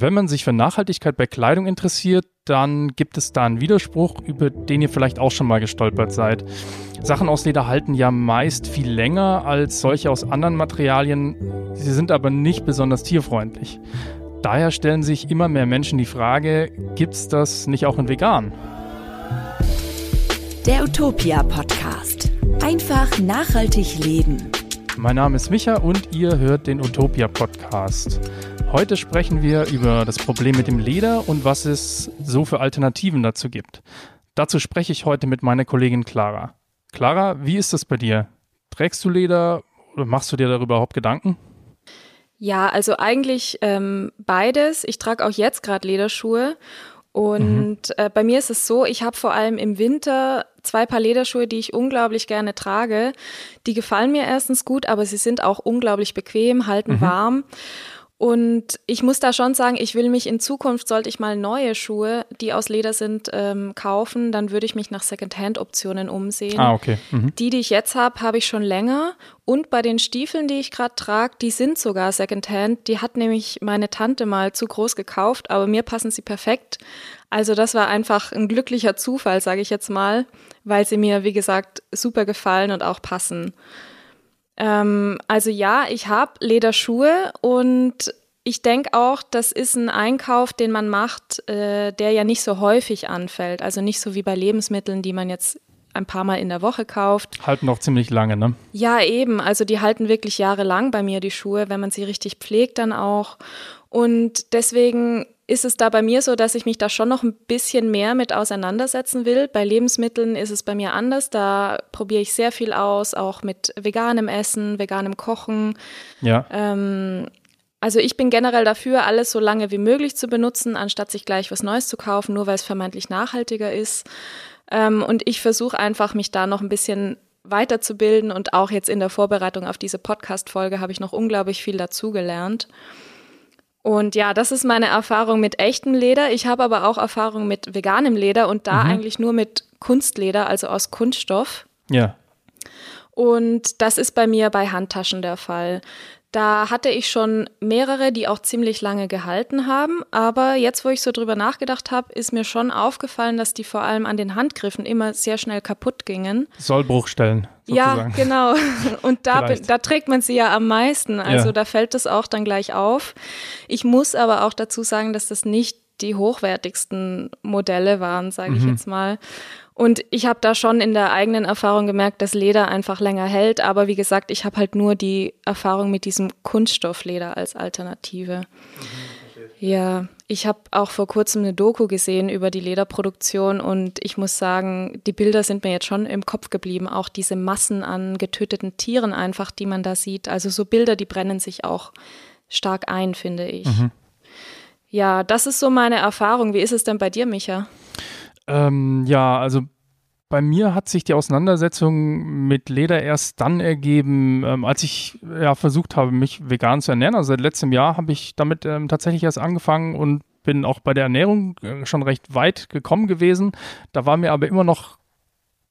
Wenn man sich für Nachhaltigkeit bei Kleidung interessiert, dann gibt es da einen Widerspruch, über den ihr vielleicht auch schon mal gestolpert seid. Sachen aus Leder halten ja meist viel länger als solche aus anderen Materialien, sie sind aber nicht besonders tierfreundlich. Daher stellen sich immer mehr Menschen die Frage, gibt es das nicht auch in vegan? Der Utopia Podcast. Einfach nachhaltig leben. Mein Name ist Micha und ihr hört den Utopia Podcast. Heute sprechen wir über das Problem mit dem Leder und was es so für Alternativen dazu gibt. Dazu spreche ich heute mit meiner Kollegin Clara. Clara, wie ist das bei dir? Trägst du Leder oder machst du dir darüber überhaupt Gedanken? Ja, also eigentlich ähm, beides. Ich trage auch jetzt gerade Lederschuhe. Und mhm. äh, bei mir ist es so, ich habe vor allem im Winter zwei Paar Lederschuhe, die ich unglaublich gerne trage. Die gefallen mir erstens gut, aber sie sind auch unglaublich bequem, halten mhm. warm. Und ich muss da schon sagen, ich will mich in Zukunft, sollte ich mal neue Schuhe, die aus Leder sind, ähm, kaufen, dann würde ich mich nach Secondhand-Optionen umsehen. Ah, okay. Mhm. Die, die ich jetzt habe, habe ich schon länger. Und bei den Stiefeln, die ich gerade trage, die sind sogar Secondhand. Die hat nämlich meine Tante mal zu groß gekauft, aber mir passen sie perfekt. Also das war einfach ein glücklicher Zufall, sage ich jetzt mal, weil sie mir, wie gesagt, super gefallen und auch passen. Ähm, also ja, ich habe Lederschuhe und ich denke auch, das ist ein Einkauf, den man macht, äh, der ja nicht so häufig anfällt. Also nicht so wie bei Lebensmitteln, die man jetzt ein paar Mal in der Woche kauft. Halten noch ziemlich lange, ne? Ja, eben. Also die halten wirklich jahrelang bei mir, die Schuhe, wenn man sie richtig pflegt dann auch. Und deswegen ist es da bei mir so, dass ich mich da schon noch ein bisschen mehr mit auseinandersetzen will. Bei Lebensmitteln ist es bei mir anders. Da probiere ich sehr viel aus, auch mit veganem Essen, veganem Kochen. Ja. Ähm, also ich bin generell dafür, alles so lange wie möglich zu benutzen, anstatt sich gleich was Neues zu kaufen, nur weil es vermeintlich nachhaltiger ist. Ähm, und ich versuche einfach, mich da noch ein bisschen weiterzubilden und auch jetzt in der Vorbereitung auf diese Podcast-Folge habe ich noch unglaublich viel dazugelernt. Und ja, das ist meine Erfahrung mit echtem Leder. Ich habe aber auch Erfahrung mit veganem Leder und da mhm. eigentlich nur mit Kunstleder, also aus Kunststoff. Ja. Und das ist bei mir bei Handtaschen der Fall. Da hatte ich schon mehrere, die auch ziemlich lange gehalten haben. Aber jetzt, wo ich so drüber nachgedacht habe, ist mir schon aufgefallen, dass die vor allem an den Handgriffen immer sehr schnell kaputt gingen. Sollbruchstellen. Sozusagen. Ja, genau. Und da, da trägt man sie ja am meisten. Also ja. da fällt es auch dann gleich auf. Ich muss aber auch dazu sagen, dass das nicht die hochwertigsten Modelle waren, sage ich mhm. jetzt mal. Und ich habe da schon in der eigenen Erfahrung gemerkt, dass Leder einfach länger hält. Aber wie gesagt, ich habe halt nur die Erfahrung mit diesem Kunststoffleder als Alternative. Ja, ich habe auch vor kurzem eine Doku gesehen über die Lederproduktion und ich muss sagen, die Bilder sind mir jetzt schon im Kopf geblieben. Auch diese Massen an getöteten Tieren einfach, die man da sieht. Also so Bilder, die brennen sich auch stark ein, finde ich. Mhm. Ja, das ist so meine Erfahrung. Wie ist es denn bei dir, Micha? Ähm, ja, also bei mir hat sich die Auseinandersetzung mit Leder erst dann ergeben, ähm, als ich ja versucht habe, mich vegan zu ernähren. Also seit letztem Jahr habe ich damit ähm, tatsächlich erst angefangen und bin auch bei der Ernährung äh, schon recht weit gekommen gewesen. Da war mir aber immer noch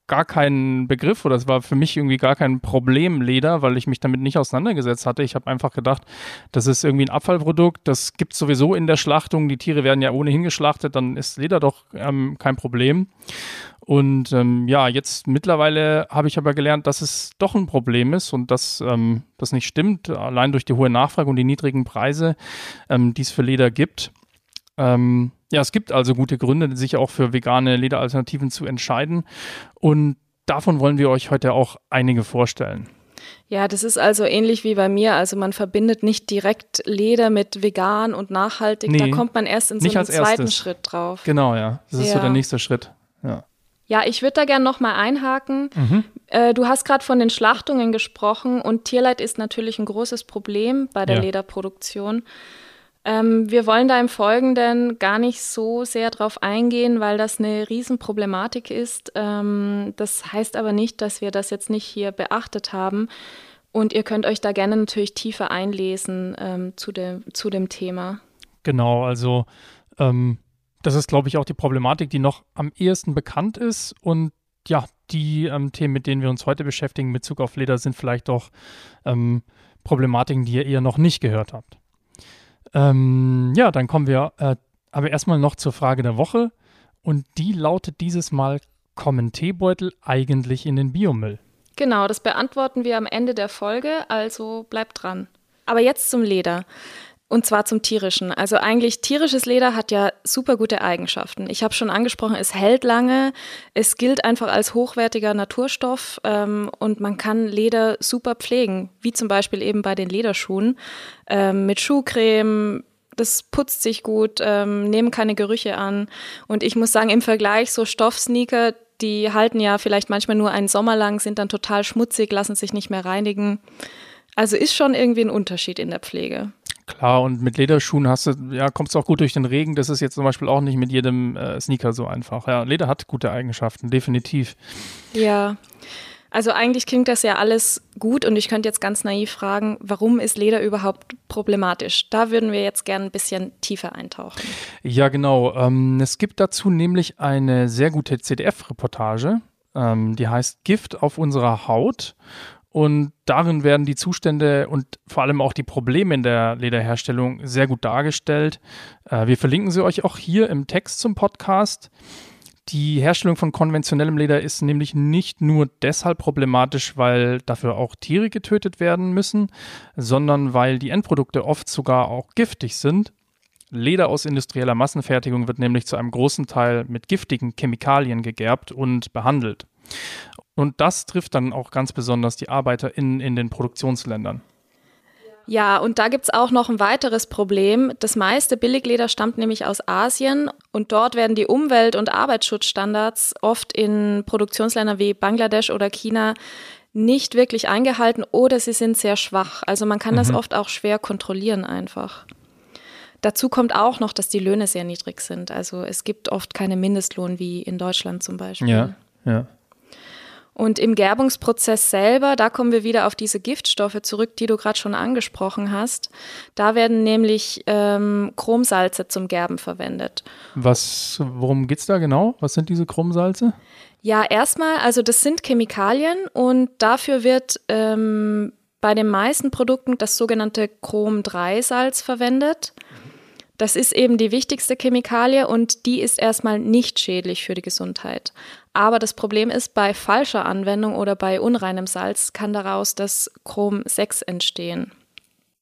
gar kein Begriff oder es war für mich irgendwie gar kein Problem Leder, weil ich mich damit nicht auseinandergesetzt hatte. Ich habe einfach gedacht, das ist irgendwie ein Abfallprodukt, das gibt es sowieso in der Schlachtung, die Tiere werden ja ohnehin geschlachtet, dann ist Leder doch ähm, kein Problem. Und ähm, ja, jetzt mittlerweile habe ich aber gelernt, dass es doch ein Problem ist und dass ähm, das nicht stimmt, allein durch die hohe Nachfrage und die niedrigen Preise, ähm, die es für Leder gibt. Ähm, ja, es gibt also gute Gründe, sich auch für vegane Lederalternativen zu entscheiden. Und davon wollen wir euch heute auch einige vorstellen. Ja, das ist also ähnlich wie bei mir. Also man verbindet nicht direkt Leder mit vegan und nachhaltig. Nee, da kommt man erst in so einem zweiten erstes. Schritt drauf. Genau, ja. Das ist ja. so der nächste Schritt. Ja. Ja, ich würde da gerne nochmal einhaken. Mhm. Äh, du hast gerade von den Schlachtungen gesprochen und Tierleid ist natürlich ein großes Problem bei der ja. Lederproduktion. Ähm, wir wollen da im Folgenden gar nicht so sehr drauf eingehen, weil das eine Riesenproblematik ist. Ähm, das heißt aber nicht, dass wir das jetzt nicht hier beachtet haben. Und ihr könnt euch da gerne natürlich tiefer einlesen ähm, zu, dem, zu dem Thema. Genau, also ähm, das ist, glaube ich, auch die Problematik, die noch am ehesten bekannt ist. Und ja, die ähm, Themen, mit denen wir uns heute beschäftigen, mit Bezug auf Leder, sind vielleicht doch ähm, Problematiken, die ihr eher noch nicht gehört habt. Ähm, ja, dann kommen wir äh, aber erstmal noch zur Frage der Woche. Und die lautet dieses Mal, kommen Teebeutel eigentlich in den Biomüll? Genau, das beantworten wir am Ende der Folge, also bleibt dran. Aber jetzt zum Leder. Und zwar zum tierischen. Also eigentlich tierisches Leder hat ja super gute Eigenschaften. Ich habe schon angesprochen, es hält lange, es gilt einfach als hochwertiger Naturstoff ähm, und man kann Leder super pflegen, wie zum Beispiel eben bei den Lederschuhen ähm, mit Schuhcreme. Das putzt sich gut, ähm, nehmen keine Gerüche an. Und ich muss sagen, im Vergleich so Stoffsneaker, die halten ja vielleicht manchmal nur einen Sommer lang, sind dann total schmutzig, lassen sich nicht mehr reinigen. Also ist schon irgendwie ein Unterschied in der Pflege. Klar, und mit Lederschuhen hast du, ja, kommst du auch gut durch den Regen. Das ist jetzt zum Beispiel auch nicht mit jedem äh, Sneaker so einfach. Ja, Leder hat gute Eigenschaften, definitiv. Ja. Also eigentlich klingt das ja alles gut und ich könnte jetzt ganz naiv fragen, warum ist Leder überhaupt problematisch? Da würden wir jetzt gerne ein bisschen tiefer eintauchen. Ja, genau. Ähm, es gibt dazu nämlich eine sehr gute CDF-Reportage, ähm, die heißt Gift auf unserer Haut. Und darin werden die Zustände und vor allem auch die Probleme in der Lederherstellung sehr gut dargestellt. Äh, wir verlinken sie euch auch hier im Text zum Podcast. Die Herstellung von konventionellem Leder ist nämlich nicht nur deshalb problematisch, weil dafür auch Tiere getötet werden müssen, sondern weil die Endprodukte oft sogar auch giftig sind. Leder aus industrieller Massenfertigung wird nämlich zu einem großen Teil mit giftigen Chemikalien gegerbt und behandelt. Und das trifft dann auch ganz besonders die ArbeiterInnen in den Produktionsländern. Ja, und da gibt es auch noch ein weiteres Problem. Das meiste Billigleder stammt nämlich aus Asien und dort werden die Umwelt- und Arbeitsschutzstandards oft in Produktionsländern wie Bangladesch oder China nicht wirklich eingehalten oder sie sind sehr schwach. Also man kann mhm. das oft auch schwer kontrollieren einfach. Dazu kommt auch noch, dass die Löhne sehr niedrig sind. Also es gibt oft keine Mindestlohn wie in Deutschland zum Beispiel. Ja, ja. Und im Gerbungsprozess selber, da kommen wir wieder auf diese Giftstoffe zurück, die du gerade schon angesprochen hast. Da werden nämlich ähm, Chromsalze zum Gerben verwendet. Was, worum geht es da genau? Was sind diese Chromsalze? Ja, erstmal, also das sind Chemikalien und dafür wird ähm, bei den meisten Produkten das sogenannte Chrom-3-Salz verwendet. Das ist eben die wichtigste Chemikalie und die ist erstmal nicht schädlich für die Gesundheit. Aber das Problem ist, bei falscher Anwendung oder bei unreinem Salz kann daraus das Chrom 6 entstehen.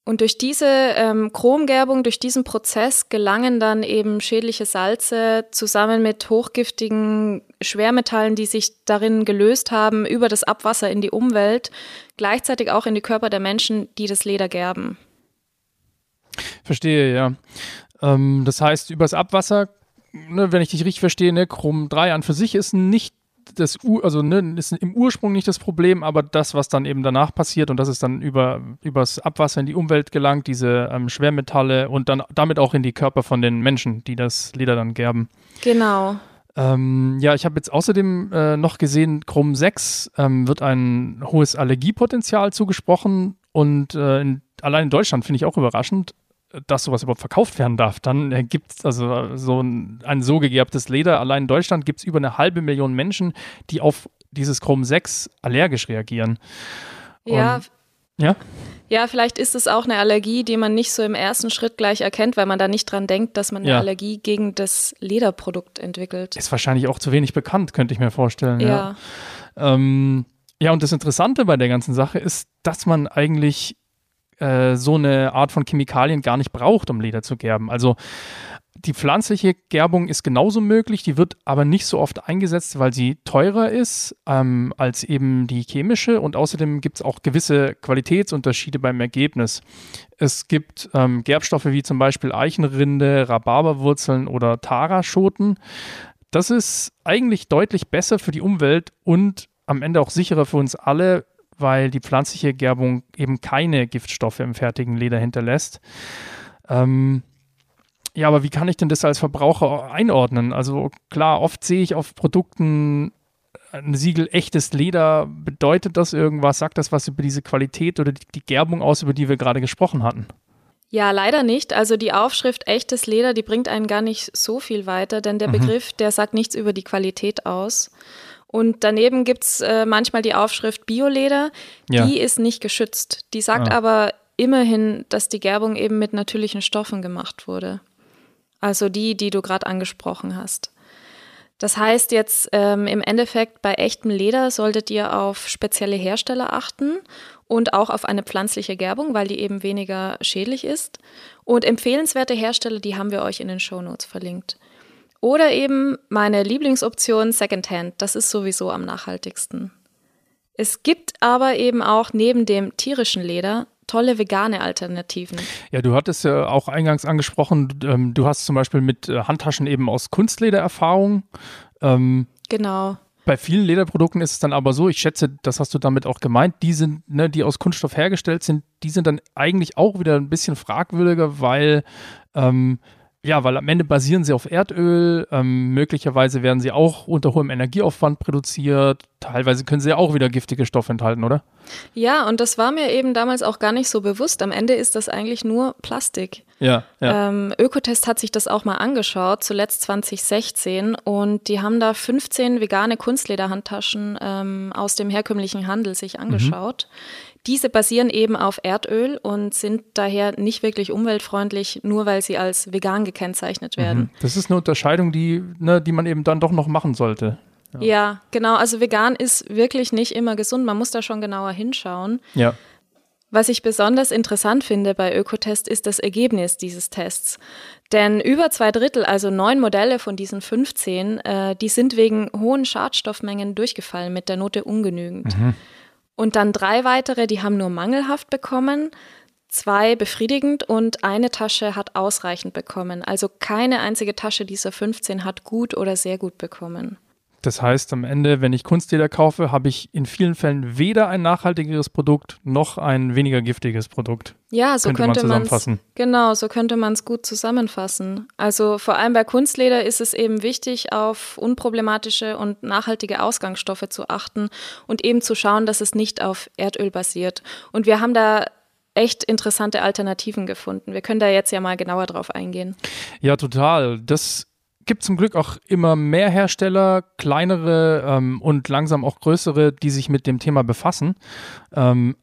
Und durch diese ähm, Chromgerbung, durch diesen Prozess gelangen dann eben schädliche Salze zusammen mit hochgiftigen Schwermetallen, die sich darin gelöst haben, über das Abwasser in die Umwelt, gleichzeitig auch in die Körper der Menschen, die das Leder gerben. Verstehe, ja. Ähm, das heißt, übers Abwasser ne, wenn ich dich richtig verstehe, ne, Chrom 3 an für sich ist nicht das, also ne, ist im Ursprung nicht das Problem, aber das, was dann eben danach passiert und das ist dann über übers Abwasser in die Umwelt gelangt, diese ähm, Schwermetalle und dann damit auch in die Körper von den Menschen, die das Leder dann gerben. Genau. Ähm, ja, ich habe jetzt außerdem äh, noch gesehen, Chrom 6 ähm, wird ein hohes Allergiepotenzial zugesprochen und äh, in, allein in Deutschland finde ich auch überraschend dass sowas überhaupt verkauft werden darf, dann äh, gibt es also so ein, ein so gegerbtes Leder. Allein in Deutschland gibt es über eine halbe Million Menschen, die auf dieses Chrom 6 allergisch reagieren. Ja. Und, ja? Ja, vielleicht ist es auch eine Allergie, die man nicht so im ersten Schritt gleich erkennt, weil man da nicht dran denkt, dass man eine ja. Allergie gegen das Lederprodukt entwickelt. Ist wahrscheinlich auch zu wenig bekannt, könnte ich mir vorstellen. Ja. Ja, ähm, ja und das Interessante bei der ganzen Sache ist, dass man eigentlich äh, so eine Art von Chemikalien gar nicht braucht, um Leder zu gerben. Also die pflanzliche Gerbung ist genauso möglich, die wird aber nicht so oft eingesetzt, weil sie teurer ist ähm, als eben die chemische und außerdem gibt es auch gewisse Qualitätsunterschiede beim Ergebnis. Es gibt ähm, Gerbstoffe wie zum Beispiel Eichenrinde, Rhabarberwurzeln oder Taraschoten. Das ist eigentlich deutlich besser für die Umwelt und am Ende auch sicherer für uns alle, weil die pflanzliche Gerbung eben keine Giftstoffe im fertigen Leder hinterlässt. Ähm, ja, aber wie kann ich denn das als Verbraucher einordnen? Also klar, oft sehe ich auf Produkten ein Siegel echtes Leder. Bedeutet das irgendwas? Sagt das was über diese Qualität oder die, Gerbung aus, über die wir gerade gesprochen hatten? Ja, leider nicht. Also die Aufschrift echtes Leder, die bringt einen gar nicht so viel weiter, denn der mhm. Begriff, der sagt nichts über die Qualität aus. Und daneben gibt es äh, manchmal die Aufschrift Bioleder, ja. die ist nicht geschützt. Die sagt ah. aber immerhin, dass die Gerbung eben mit natürlichen Stoffen gemacht wurde. Also die, die du gerade angesprochen hast. Das heißt jetzt ähm, im Endeffekt bei echtem Leder solltet ihr auf spezielle Hersteller achten und auch auf eine pflanzliche Gerbung, weil die eben weniger schädlich ist. Und empfehlenswerte Hersteller, die haben wir euch in den Show Notes verlinkt. Oder eben meine Lieblingsoption Secondhand, das ist sowieso am nachhaltigsten. Es gibt aber eben auch neben dem tierischen Leder tolle vegane Alternativen. Ja, du hattest ja auch eingangs angesprochen, ähm, du hast zum Beispiel mit äh, Handtaschen eben aus Kunstleder Erfahrung. Ähm, genau. Bei vielen Lederprodukten ist es dann aber so, ich schätze, das hast du damit auch gemeint, die sind, ne, die aus Kunststoff hergestellt sind, die sind dann eigentlich auch wieder ein bisschen fragwürdiger, weil ähm, ja, weil am Ende basieren sie auf Erdöl, ähm, möglicherweise werden sie auch unter hohem Energieaufwand produziert, teilweise können sie ja auch wieder giftige Stoffe enthalten, oder? Ja, und das war mir eben damals auch gar nicht so bewusst. Am Ende ist das eigentlich nur Plastik. Ja, ja. Ähm, Ökotest hat sich das auch mal angeschaut, zuletzt 2016, und die haben da 15 vegane Kunstlederhandtaschen ähm, aus dem herkömmlichen Handel sich mhm. angeschaut. Mhm diese basieren eben auf Erdöl und sind daher nicht wirklich umweltfreundlich, nur weil sie als vegan gekennzeichnet werden. Mhm. Das ist eine Unterscheidung, die, ne, die man eben dann doch noch machen sollte. Ja. ja, genau. Also vegan ist wirklich nicht immer gesund. Man muss da schon genauer hinschauen. Ja. Was ich besonders interessant finde bei Ökotest ist das Ergebnis dieses Tests. Denn über zwei Drittel, also neun Modelle von diesen 15, äh, die sind wegen hohen Schadstoffmengen durchgefallen mit der Note ungenügend. Mhm. Und dann drei weitere, die haben nur mangelhaft bekommen, zwei befriedigend und eine Tasche hat ausreichend bekommen. Also keine einzige Tasche dieser 15 hat gut oder sehr gut bekommen. Das heißt, am Ende, wenn ich Kunstleder kaufe, habe ich in vielen Fällen weder ein nachhaltigeres Produkt noch ein weniger giftiges Produkt. Ja, so könnte, könnte man es genau, so könnte man es gut zusammenfassen. Also vor allem bei Kunstleder ist es eben wichtig, auf unproblematische und nachhaltige Ausgangsstoffe zu achten und eben zu schauen, dass es nicht auf Erdöl basiert. Und wir haben da echt interessante Alternativen gefunden. Wir können da jetzt ja mal genauer drauf eingehen. Ja, total. Das gibt zum Glück auch immer mehr Hersteller, kleinere ähm, und langsam auch größere, die sich mit dem Thema befassen. Ähm,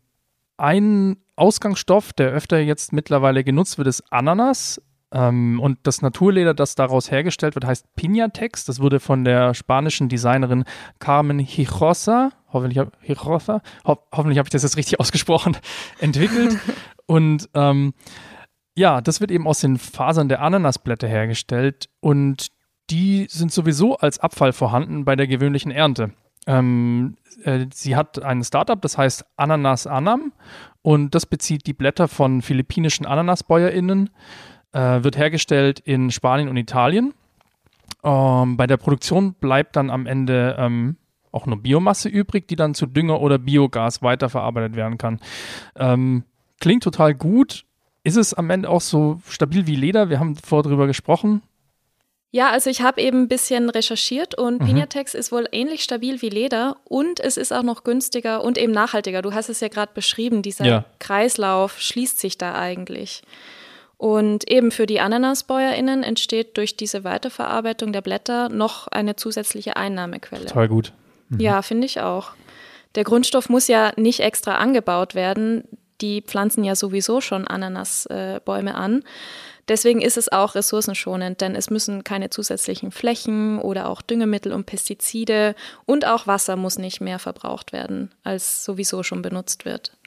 ein Ausgangsstoff, der öfter jetzt mittlerweile genutzt wird, ist Ananas. Ähm, und das Naturleder, das daraus hergestellt wird, heißt Pinatex. Das wurde von der spanischen Designerin Carmen Hijosa, hoffentlich, Hijosa, ho hoffentlich habe ich das jetzt richtig ausgesprochen, entwickelt. und ähm, ja, das wird eben aus den Fasern der Ananasblätter hergestellt und die sind sowieso als Abfall vorhanden bei der gewöhnlichen Ernte. Ähm, äh, sie hat ein Startup, das heißt Ananas Anam und das bezieht die Blätter von philippinischen Ananasbäuerinnen, äh, wird hergestellt in Spanien und Italien. Ähm, bei der Produktion bleibt dann am Ende ähm, auch nur Biomasse übrig, die dann zu Dünger oder Biogas weiterverarbeitet werden kann. Ähm, klingt total gut, ist es am Ende auch so stabil wie Leder? Wir haben vorher drüber gesprochen. Ja, also ich habe eben ein bisschen recherchiert und mhm. Pinatex ist wohl ähnlich stabil wie Leder und es ist auch noch günstiger und eben nachhaltiger. Du hast es ja gerade beschrieben, dieser ja. Kreislauf schließt sich da eigentlich. Und eben für die AnanasbäuerInnen entsteht durch diese Weiterverarbeitung der Blätter noch eine zusätzliche Einnahmequelle. Total gut. Mhm. Ja, finde ich auch. Der Grundstoff muss ja nicht extra angebaut werden die pflanzen ja sowieso schon Ananasbäume äh, an. Deswegen ist es auch ressourcenschonend, denn es müssen keine zusätzlichen Flächen oder auch Düngemittel und Pestizide und auch Wasser muss nicht mehr verbraucht werden, als sowieso schon benutzt wird.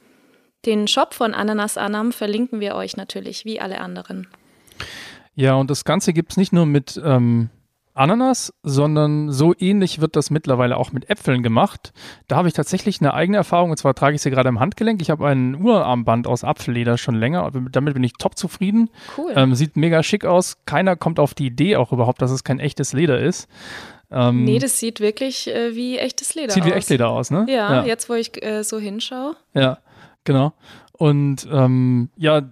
Den Shop von Ananas Anam verlinken wir euch natürlich, wie alle anderen. Ja, und das Ganze gibt es nicht nur mit ähm, Ananas, sondern so ähnlich wird das mittlerweile auch mit Äpfeln gemacht. Da habe ich tatsächlich eine eigene Erfahrung und zwar trage ich sie gerade im Handgelenk. Ich habe ein Urarmband aus Apfelleder schon länger. Damit bin ich top zufrieden. Cool. Ähm, sieht mega schick aus. Keiner kommt auf die Idee auch überhaupt, dass es kein echtes Leder ist. Ähm, nee, das sieht wirklich äh, wie echtes Leder sieht aus. Sieht wie Echtleder aus, ne? Ja, ja. jetzt wo ich äh, so hinschaue. Ja, genau. Und ähm, ja,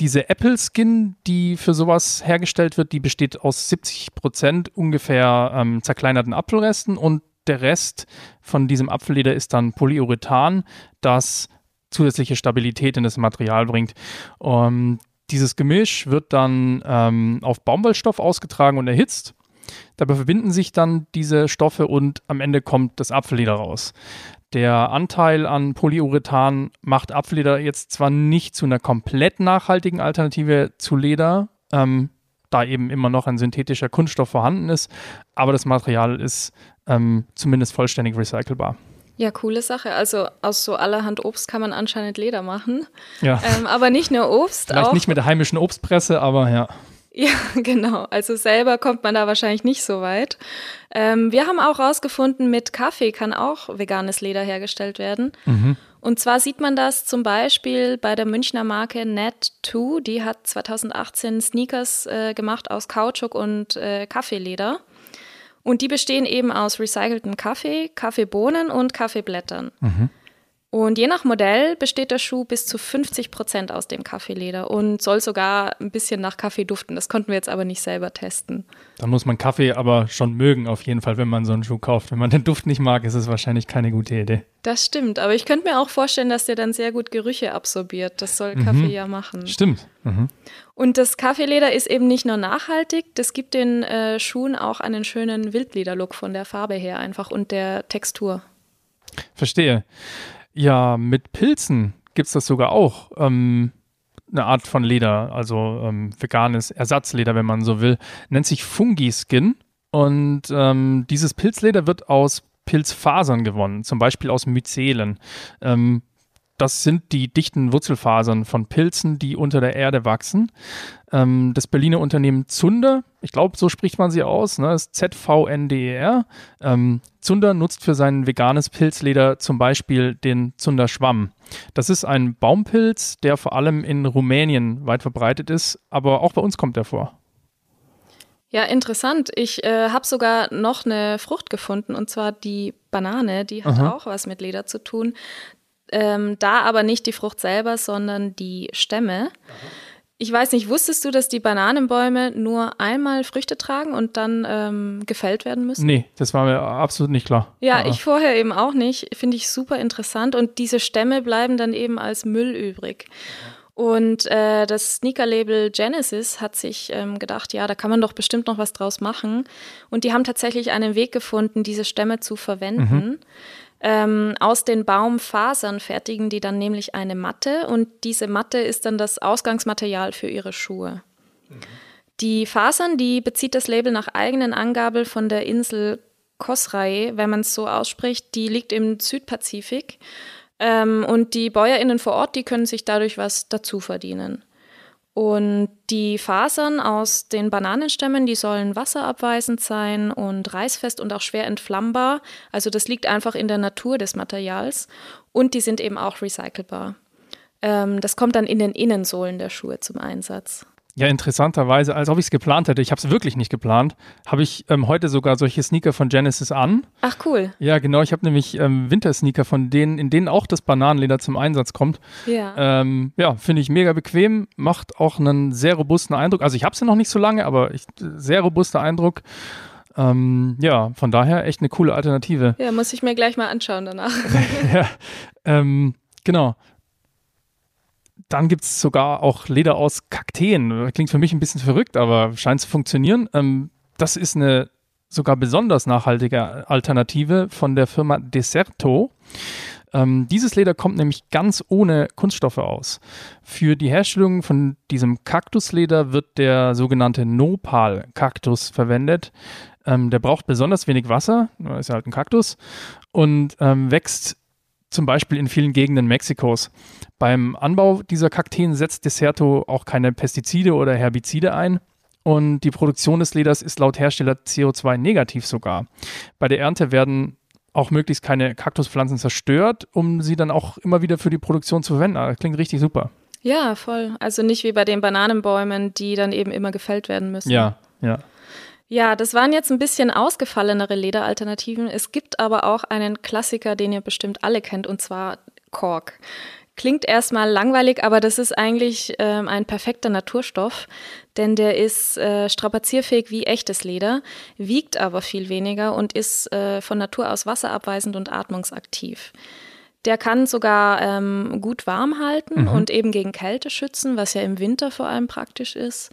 diese Apple Skin, die für sowas hergestellt wird, die besteht aus 70 Prozent ungefähr ähm, zerkleinerten Apfelresten und der Rest von diesem Apfelleder ist dann Polyurethan, das zusätzliche Stabilität in das Material bringt. Um, dieses Gemisch wird dann ähm, auf Baumwollstoff ausgetragen und erhitzt. Dabei verbinden sich dann diese Stoffe und am Ende kommt das Apfelleder raus. Der Anteil an Polyurethan macht Apfelleder jetzt zwar nicht zu einer komplett nachhaltigen Alternative zu Leder, ähm, da eben immer noch ein synthetischer Kunststoff vorhanden ist, aber das Material ist ähm, zumindest vollständig recycelbar. Ja, coole Sache. Also aus so allerhand Obst kann man anscheinend Leder machen. Ja. Ähm, aber nicht nur Obst. Vielleicht auch nicht mit der heimischen Obstpresse, aber ja. Ja, genau. Also selber kommt man da wahrscheinlich nicht so weit. Ähm, wir haben auch herausgefunden, mit Kaffee kann auch veganes Leder hergestellt werden. Mhm. Und zwar sieht man das zum Beispiel bei der Münchner Marke Net2. Die hat 2018 Sneakers äh, gemacht aus Kautschuk und äh, Kaffeeleder. Und die bestehen eben aus recyceltem Kaffee, Kaffeebohnen und Kaffeeblättern. Mhm. Und je nach Modell besteht der Schuh bis zu 50 Prozent aus dem Kaffeeleder und soll sogar ein bisschen nach Kaffee duften. Das konnten wir jetzt aber nicht selber testen. Dann muss man Kaffee aber schon mögen, auf jeden Fall, wenn man so einen Schuh kauft. Wenn man den Duft nicht mag, ist es wahrscheinlich keine gute Idee. Das stimmt, aber ich könnte mir auch vorstellen, dass der dann sehr gut Gerüche absorbiert. Das soll Kaffee mhm. ja machen. Stimmt. Mhm. Und das Kaffeeleder ist eben nicht nur nachhaltig, das gibt den äh, Schuhen auch einen schönen Wildleder-Look von der Farbe her einfach und der Textur. Verstehe. Ja, mit Pilzen gibt es das sogar auch. Ähm, eine Art von Leder, also ähm, veganes Ersatzleder, wenn man so will. Nennt sich Fungi-Skin. Und ähm, dieses Pilzleder wird aus Pilzfasern gewonnen, zum Beispiel aus Myzelen. Ähm, das sind die dichten Wurzelfasern von Pilzen, die unter der Erde wachsen. Ähm, das Berliner Unternehmen Zunder, ich glaube, so spricht man sie aus, ne, ist Z-V-N-D-E-R. Ähm, Zunder nutzt für sein veganes Pilzleder zum Beispiel den Zunderschwamm. Das ist ein Baumpilz, der vor allem in Rumänien weit verbreitet ist, aber auch bei uns kommt er vor. Ja, interessant. Ich äh, habe sogar noch eine Frucht gefunden, und zwar die Banane. Die hat Aha. auch was mit Leder zu tun. Ähm, da aber nicht die Frucht selber, sondern die Stämme. Ich weiß nicht, wusstest du, dass die Bananenbäume nur einmal Früchte tragen und dann ähm, gefällt werden müssen? Nee, das war mir absolut nicht klar. Ja, ah. ich vorher eben auch nicht. Finde ich super interessant. Und diese Stämme bleiben dann eben als Müll übrig. Und äh, das Sneaker-Label Genesis hat sich ähm, gedacht, ja, da kann man doch bestimmt noch was draus machen. Und die haben tatsächlich einen Weg gefunden, diese Stämme zu verwenden. Mhm. Ähm, aus den Baumfasern fertigen die dann nämlich eine Matte und diese Matte ist dann das Ausgangsmaterial für ihre Schuhe. Mhm. Die Fasern, die bezieht das Label nach eigenen Angaben von der Insel Kosrae, wenn man es so ausspricht, die liegt im Südpazifik. Ähm, und die BäuerInnen vor Ort, die können sich dadurch was dazu verdienen. Und die Fasern aus den Bananenstämmen, die sollen wasserabweisend sein und reißfest und auch schwer entflammbar. Also das liegt einfach in der Natur des Materials. Und die sind eben auch recycelbar. Ähm, das kommt dann in den Innensohlen der Schuhe zum Einsatz. Ja, interessanterweise, als ob ich es geplant hätte, ich habe es wirklich nicht geplant, habe ich ähm, heute sogar solche Sneaker von Genesis an. Ach cool. Ja, genau, ich habe nämlich ähm, Wintersneaker von denen, in denen auch das Bananenleder zum Einsatz kommt. Ja. Ähm, ja, finde ich mega bequem, macht auch einen sehr robusten Eindruck. Also ich habe es ja noch nicht so lange, aber ich, sehr robuster Eindruck. Ähm, ja, von daher echt eine coole Alternative. Ja, muss ich mir gleich mal anschauen danach. ja, ähm, genau. Dann gibt es sogar auch Leder aus Kakteen. Klingt für mich ein bisschen verrückt, aber scheint zu funktionieren. Ähm, das ist eine sogar besonders nachhaltige Alternative von der Firma Deserto. Ähm, dieses Leder kommt nämlich ganz ohne Kunststoffe aus. Für die Herstellung von diesem Kaktusleder wird der sogenannte Nopal-Kaktus verwendet. Ähm, der braucht besonders wenig Wasser, ist ja halt ein Kaktus, und ähm, wächst zum Beispiel in vielen Gegenden Mexikos. Beim Anbau dieser Kakteen setzt Deserto auch keine Pestizide oder Herbizide ein. Und die Produktion des Leders ist laut Hersteller CO2-negativ sogar. Bei der Ernte werden auch möglichst keine Kaktuspflanzen zerstört, um sie dann auch immer wieder für die Produktion zu verwenden. Das klingt richtig super. Ja, voll. Also nicht wie bei den Bananenbäumen, die dann eben immer gefällt werden müssen. Ja, ja. Ja, das waren jetzt ein bisschen ausgefallenere Lederalternativen. Es gibt aber auch einen Klassiker, den ihr bestimmt alle kennt, und zwar Kork. Klingt erstmal langweilig, aber das ist eigentlich ähm, ein perfekter Naturstoff, denn der ist äh, strapazierfähig wie echtes Leder, wiegt aber viel weniger und ist äh, von Natur aus wasserabweisend und atmungsaktiv. Der kann sogar ähm, gut warm halten mhm. und eben gegen Kälte schützen, was ja im Winter vor allem praktisch ist.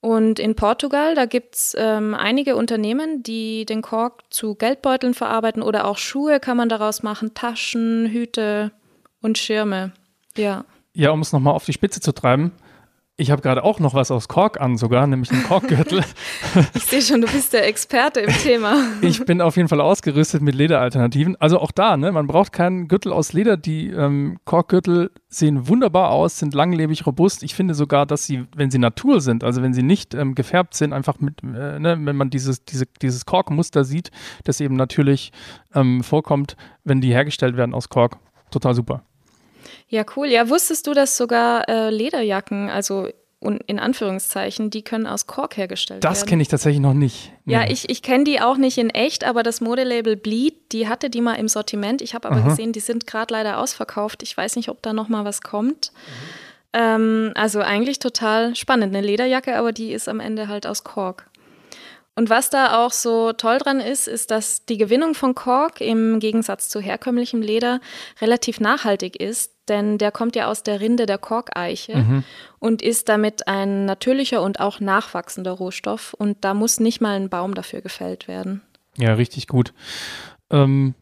Und in Portugal, da gibt es ähm, einige Unternehmen, die den Kork zu Geldbeuteln verarbeiten oder auch Schuhe kann man daraus machen, Taschen, Hüte und Schirme. Ja. Ja, um es nochmal auf die Spitze zu treiben, ich habe gerade auch noch was aus Kork an sogar, nämlich einen Korkgürtel. ich sehe schon, du bist der Experte im Thema. ich bin auf jeden Fall ausgerüstet mit Lederalternativen. Also auch da, ne, man braucht keinen Gürtel aus Leder. Die ähm, Korkgürtel sehen wunderbar aus, sind langlebig, robust. Ich finde sogar, dass sie, wenn sie Natur sind, also wenn sie nicht ähm, gefärbt sind, einfach mit, äh, ne, wenn man dieses, diese, dieses Korkmuster sieht, das eben natürlich ähm, vorkommt, wenn die hergestellt werden aus Kork. Total super. Ja, cool. Ja, wusstest du, dass sogar äh, Lederjacken, also in Anführungszeichen, die können aus Kork hergestellt das werden. Das kenne ich tatsächlich noch nicht. Nee. Ja, ich, ich kenne die auch nicht in echt, aber das Modelabel Bleed, die hatte die mal im Sortiment. Ich habe aber Aha. gesehen, die sind gerade leider ausverkauft. Ich weiß nicht, ob da noch mal was kommt. Mhm. Ähm, also eigentlich total spannend. Eine Lederjacke, aber die ist am Ende halt aus Kork. Und was da auch so toll dran ist, ist, dass die Gewinnung von Kork im Gegensatz zu herkömmlichem Leder relativ nachhaltig ist, denn der kommt ja aus der Rinde der Korkeiche mhm. und ist damit ein natürlicher und auch nachwachsender Rohstoff und da muss nicht mal ein Baum dafür gefällt werden. Ja, richtig gut. Ähm,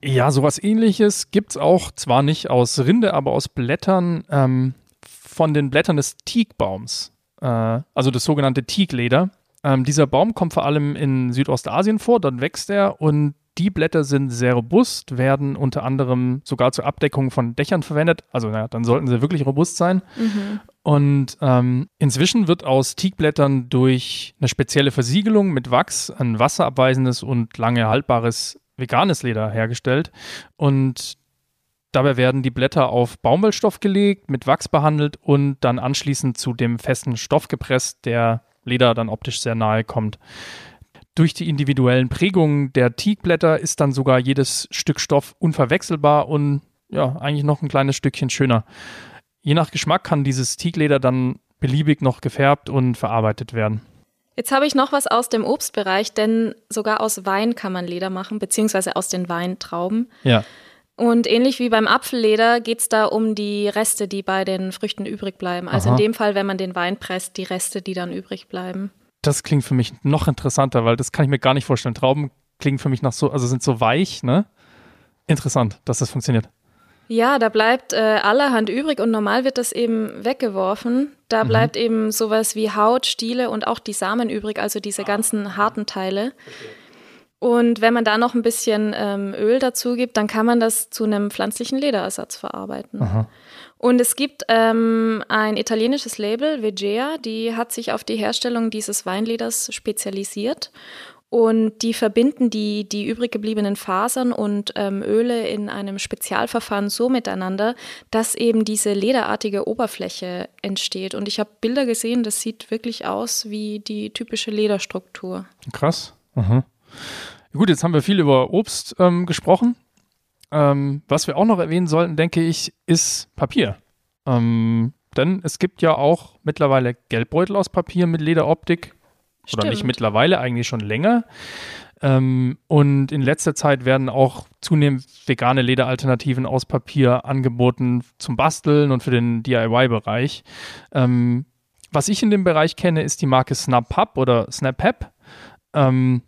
ja, sowas ähnliches gibt es auch, zwar nicht aus Rinde, aber aus Blättern ähm, von den Blättern des Teakbaums, äh, also das sogenannte Teakleder. Ähm, dieser Baum kommt vor allem in Südostasien vor, dort wächst er und die Blätter sind sehr robust, werden unter anderem sogar zur Abdeckung von Dächern verwendet. Also naja, dann sollten sie wirklich robust sein. Mhm. Und ähm, inzwischen wird aus Teakblättern durch eine spezielle Versiegelung mit Wachs ein wasserabweisendes und lange haltbares veganes Leder hergestellt. Und dabei werden die Blätter auf Baumwollstoff gelegt, mit Wachs behandelt und dann anschließend zu dem festen Stoff gepresst, der Leder dann optisch sehr nahe kommt. Durch die individuellen Prägungen der Teakblätter ist dann sogar jedes Stück Stoff unverwechselbar und ja, eigentlich noch ein kleines Stückchen schöner. Je nach Geschmack kann dieses Teakleder dann beliebig noch gefärbt und verarbeitet werden. Jetzt habe ich noch was aus dem Obstbereich, denn sogar aus Wein kann man Leder machen, beziehungsweise aus den Weintrauben. Ja. Und ähnlich wie beim Apfelleder geht es da um die Reste, die bei den Früchten übrig bleiben. Also Aha. in dem Fall, wenn man den Wein presst, die Reste, die dann übrig bleiben. Das klingt für mich noch interessanter, weil das kann ich mir gar nicht vorstellen. Trauben klingen für mich noch so, also sind so weich, ne? Interessant, dass das funktioniert. Ja, da bleibt äh, allerhand übrig und normal wird das eben weggeworfen. Da mhm. bleibt eben sowas wie Haut, Stiele und auch die Samen übrig, also diese ganzen harten Teile. Okay. Und wenn man da noch ein bisschen ähm, Öl dazu gibt, dann kann man das zu einem pflanzlichen Lederersatz verarbeiten. Aha. Und es gibt ähm, ein italienisches Label, Vegea, die hat sich auf die Herstellung dieses Weinleders spezialisiert. Und die verbinden die, die übrig gebliebenen Fasern und ähm, Öle in einem Spezialverfahren so miteinander, dass eben diese lederartige Oberfläche entsteht. Und ich habe Bilder gesehen, das sieht wirklich aus wie die typische Lederstruktur. Krass. Aha. Gut, jetzt haben wir viel über Obst ähm, gesprochen. Ähm, was wir auch noch erwähnen sollten, denke ich, ist Papier. Ähm, denn es gibt ja auch mittlerweile Geldbeutel aus Papier mit Lederoptik. Stimmt. Oder nicht mittlerweile, eigentlich schon länger. Ähm, und in letzter Zeit werden auch zunehmend vegane Lederalternativen aus Papier angeboten zum Basteln und für den DIY-Bereich. Ähm, was ich in dem Bereich kenne, ist die Marke SnapHub oder SnapHub. Ähm,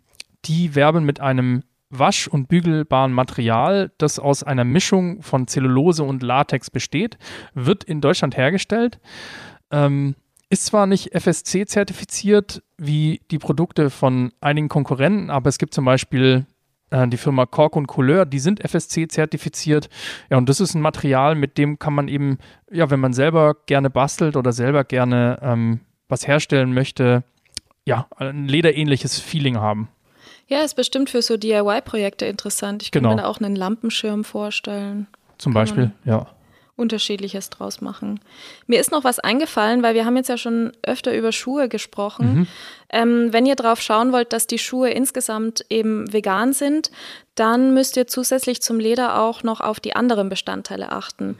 die werben mit einem wasch- und bügelbaren Material, das aus einer Mischung von Zellulose und Latex besteht, wird in Deutschland hergestellt. Ähm, ist zwar nicht FSC-zertifiziert wie die Produkte von einigen Konkurrenten, aber es gibt zum Beispiel äh, die Firma Cork und Couleur, die sind FSC-zertifiziert. Ja, und das ist ein Material, mit dem kann man eben, ja, wenn man selber gerne bastelt oder selber gerne ähm, was herstellen möchte, ja, ein lederähnliches Feeling haben. Ja, ist bestimmt für so DIY-Projekte interessant. Ich genau. kann mir da auch einen Lampenschirm vorstellen. Zum kann Beispiel, ja. Unterschiedliches draus machen. Mir ist noch was eingefallen, weil wir haben jetzt ja schon öfter über Schuhe gesprochen. Mhm. Ähm, wenn ihr drauf schauen wollt, dass die Schuhe insgesamt eben vegan sind, dann müsst ihr zusätzlich zum Leder auch noch auf die anderen Bestandteile achten.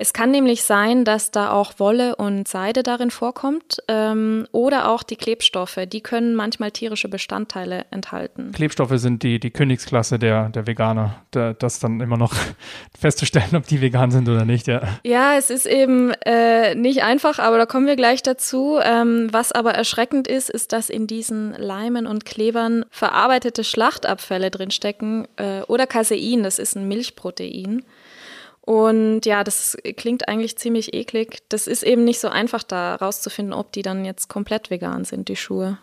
Es kann nämlich sein, dass da auch Wolle und Seide darin vorkommt ähm, oder auch die Klebstoffe. Die können manchmal tierische Bestandteile enthalten. Klebstoffe sind die, die Königsklasse der, der Veganer. Da, das dann immer noch festzustellen, ob die vegan sind oder nicht. Ja, ja es ist eben äh, nicht einfach, aber da kommen wir gleich dazu. Ähm, was aber erschreckend ist, ist, dass in diesen Leimen und Klebern verarbeitete Schlachtabfälle drinstecken äh, oder Casein, das ist ein Milchprotein. Und ja, das klingt eigentlich ziemlich eklig. Das ist eben nicht so einfach da rauszufinden, ob die dann jetzt komplett vegan sind, die Schuhe.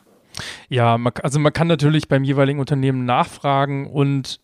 Ja, also man kann natürlich beim jeweiligen Unternehmen nachfragen und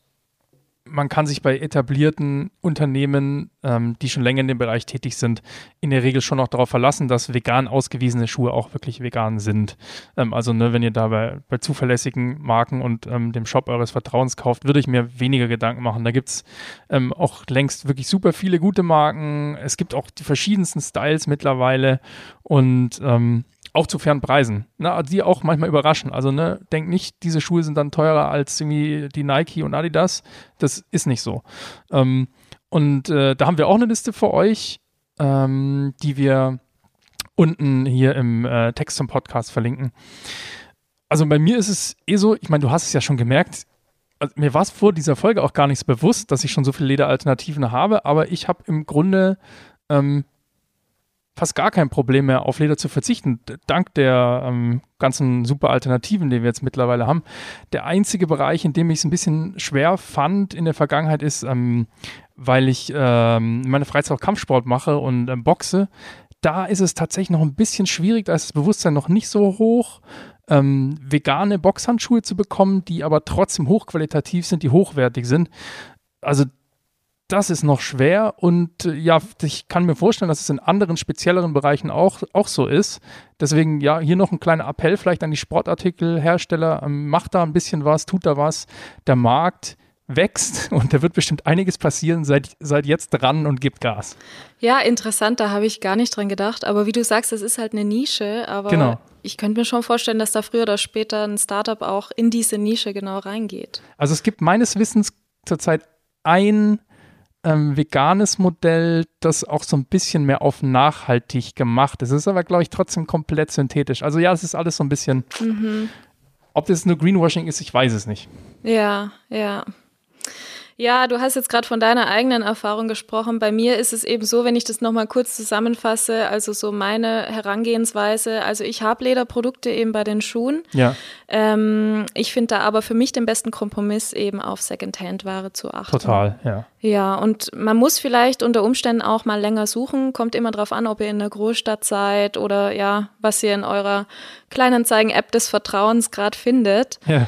man kann sich bei etablierten Unternehmen, ähm, die schon länger in dem Bereich tätig sind, in der Regel schon noch darauf verlassen, dass vegan ausgewiesene Schuhe auch wirklich vegan sind. Ähm, also ne, wenn ihr da bei, bei zuverlässigen Marken und ähm, dem Shop eures Vertrauens kauft, würde ich mir weniger Gedanken machen. Da gibt es ähm, auch längst wirklich super viele gute Marken. Es gibt auch die verschiedensten Styles mittlerweile und ähm, auch zu fairen Preisen, ne, die auch manchmal überraschen. Also ne, denk nicht, diese Schuhe sind dann teurer als irgendwie die Nike und Adidas. Das ist nicht so. Ähm, und äh, da haben wir auch eine Liste für euch, ähm, die wir unten hier im äh, Text zum Podcast verlinken. Also bei mir ist es eh so, ich meine, du hast es ja schon gemerkt, also mir war es vor dieser Folge auch gar nicht so bewusst, dass ich schon so viele Lederalternativen habe, aber ich habe im Grunde ähm, fast gar kein Problem mehr, auf Leder zu verzichten, dank der ähm, ganzen super Alternativen, die wir jetzt mittlerweile haben. Der einzige Bereich, in dem ich es ein bisschen schwer fand in der Vergangenheit, ist, ähm, weil ich ähm, meine Freizeit auch Kampfsport mache und ähm, boxe. Da ist es tatsächlich noch ein bisschen schwierig, da ist das Bewusstsein noch nicht so hoch, ähm, vegane Boxhandschuhe zu bekommen, die aber trotzdem hochqualitativ sind, die hochwertig sind. Also das ist noch schwer und äh, ja, ich kann mir vorstellen, dass es in anderen spezielleren Bereichen auch, auch so ist. Deswegen ja, hier noch ein kleiner Appell vielleicht an die Sportartikelhersteller. Ähm, macht da ein bisschen was, tut da was. Der Markt wächst und da wird bestimmt einiges passieren. Seid, seid jetzt dran und gebt Gas. Ja, interessant, da habe ich gar nicht dran gedacht. Aber wie du sagst, es ist halt eine Nische. Aber genau. ich könnte mir schon vorstellen, dass da früher oder später ein Startup auch in diese Nische genau reingeht. Also es gibt meines Wissens zurzeit ein ähm, veganes Modell, das auch so ein bisschen mehr auf nachhaltig gemacht ist. Es ist aber, glaube ich, trotzdem komplett synthetisch. Also ja, es ist alles so ein bisschen. Mhm. Ob das nur Greenwashing ist, ich weiß es nicht. Ja, ja. Ja, du hast jetzt gerade von deiner eigenen Erfahrung gesprochen. Bei mir ist es eben so, wenn ich das nochmal kurz zusammenfasse, also so meine Herangehensweise. Also ich habe Lederprodukte eben bei den Schuhen. Ja. Ähm, ich finde da aber für mich den besten Kompromiss eben auf Secondhand-Ware zu achten. Total, ja. Ja, und man muss vielleicht unter Umständen auch mal länger suchen. Kommt immer darauf an, ob ihr in der Großstadt seid oder ja, was ihr in eurer Kleinanzeigen-App des Vertrauens gerade findet. Ja.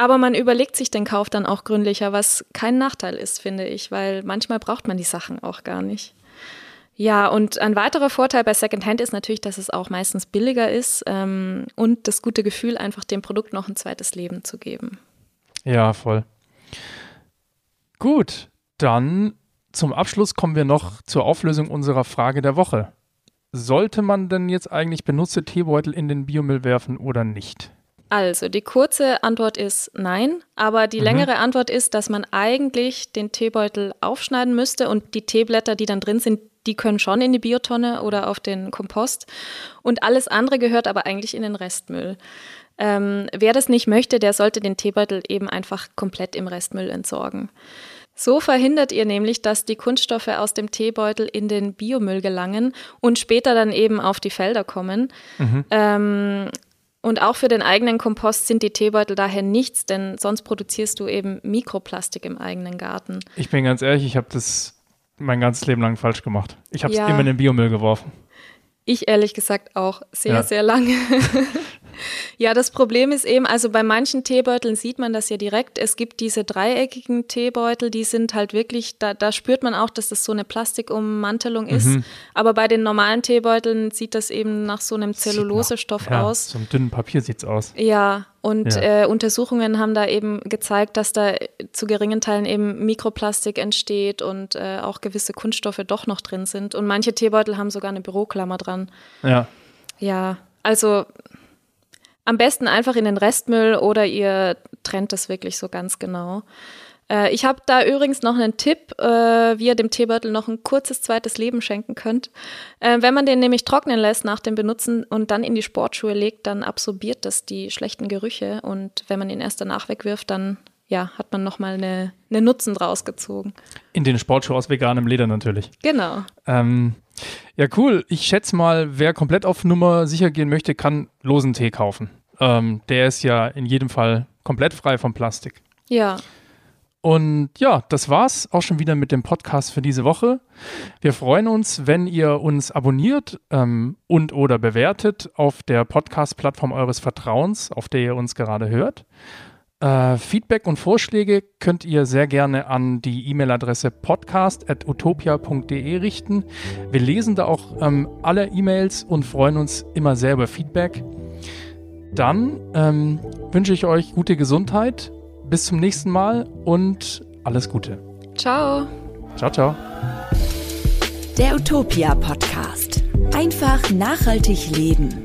Aber man überlegt sich den Kauf dann auch gründlicher, was kein Nachteil ist, finde ich, weil manchmal braucht man die Sachen auch gar nicht. Ja, und ein weiterer Vorteil bei Secondhand ist natürlich, dass es auch meistens billiger ist ähm, und das gute Gefühl, einfach dem Produkt noch ein zweites Leben zu geben. Ja, voll. Gut, dann zum Abschluss kommen wir noch zur Auflösung unserer Frage der Woche. Sollte man denn jetzt eigentlich benutzte Teebeutel in den Biomüll werfen oder nicht? Also, die kurze Antwort ist nein, aber die mhm. längere Antwort ist, dass man eigentlich den Teebeutel aufschneiden müsste und die Teeblätter, die dann drin sind, die können schon in die Biotonne oder auf den Kompost und alles andere gehört aber eigentlich in den Restmüll. Ähm, wer das nicht möchte, der sollte den Teebeutel eben einfach komplett im Restmüll entsorgen. So verhindert ihr nämlich, dass die Kunststoffe aus dem Teebeutel in den Biomüll gelangen und später dann eben auf die Felder kommen. Mhm. Ähm, und auch für den eigenen Kompost sind die Teebeutel daher nichts, denn sonst produzierst du eben Mikroplastik im eigenen Garten. Ich bin ganz ehrlich, ich habe das mein ganzes Leben lang falsch gemacht. Ich habe es ja. immer in den Biomüll geworfen. Ich ehrlich gesagt auch sehr, ja. sehr lange. Ja, das Problem ist eben, also bei manchen Teebeuteln sieht man das ja direkt. Es gibt diese dreieckigen Teebeutel, die sind halt wirklich, da, da spürt man auch, dass das so eine Plastikummantelung ist. Mhm. Aber bei den normalen Teebeuteln sieht das eben nach so einem Zellulosestoff ja, aus. So einem dünnen Papier sieht es aus. Ja, und ja. äh, Untersuchungen haben da eben gezeigt, dass da zu geringen Teilen eben Mikroplastik entsteht und äh, auch gewisse Kunststoffe doch noch drin sind. Und manche Teebeutel haben sogar eine Büroklammer dran. Ja. Ja, also am besten einfach in den Restmüll oder ihr trennt das wirklich so ganz genau. Äh, ich habe da übrigens noch einen Tipp, äh, wie ihr dem Teebeutel noch ein kurzes zweites Leben schenken könnt. Äh, wenn man den nämlich trocknen lässt nach dem Benutzen und dann in die Sportschuhe legt, dann absorbiert das die schlechten Gerüche und wenn man ihn erst danach wegwirft, dann ja, hat man nochmal eine, eine Nutzen draus gezogen. In den Sportschuh aus veganem Leder natürlich. Genau. Ähm, ja, cool. Ich schätze mal, wer komplett auf Nummer sicher gehen möchte, kann losen Tee kaufen. Ähm, der ist ja in jedem Fall komplett frei von Plastik. Ja. Und ja, das war's auch schon wieder mit dem Podcast für diese Woche. Wir freuen uns, wenn ihr uns abonniert ähm, und oder bewertet auf der Podcast-Plattform eures Vertrauens, auf der ihr uns gerade hört. Äh, Feedback und Vorschläge könnt ihr sehr gerne an die E-Mail-Adresse podcast.utopia.de richten. Wir lesen da auch ähm, alle E-Mails und freuen uns immer sehr über Feedback. Dann ähm, wünsche ich euch gute Gesundheit. Bis zum nächsten Mal und alles Gute. Ciao. Ciao, ciao. Der Utopia Podcast. Einfach nachhaltig leben.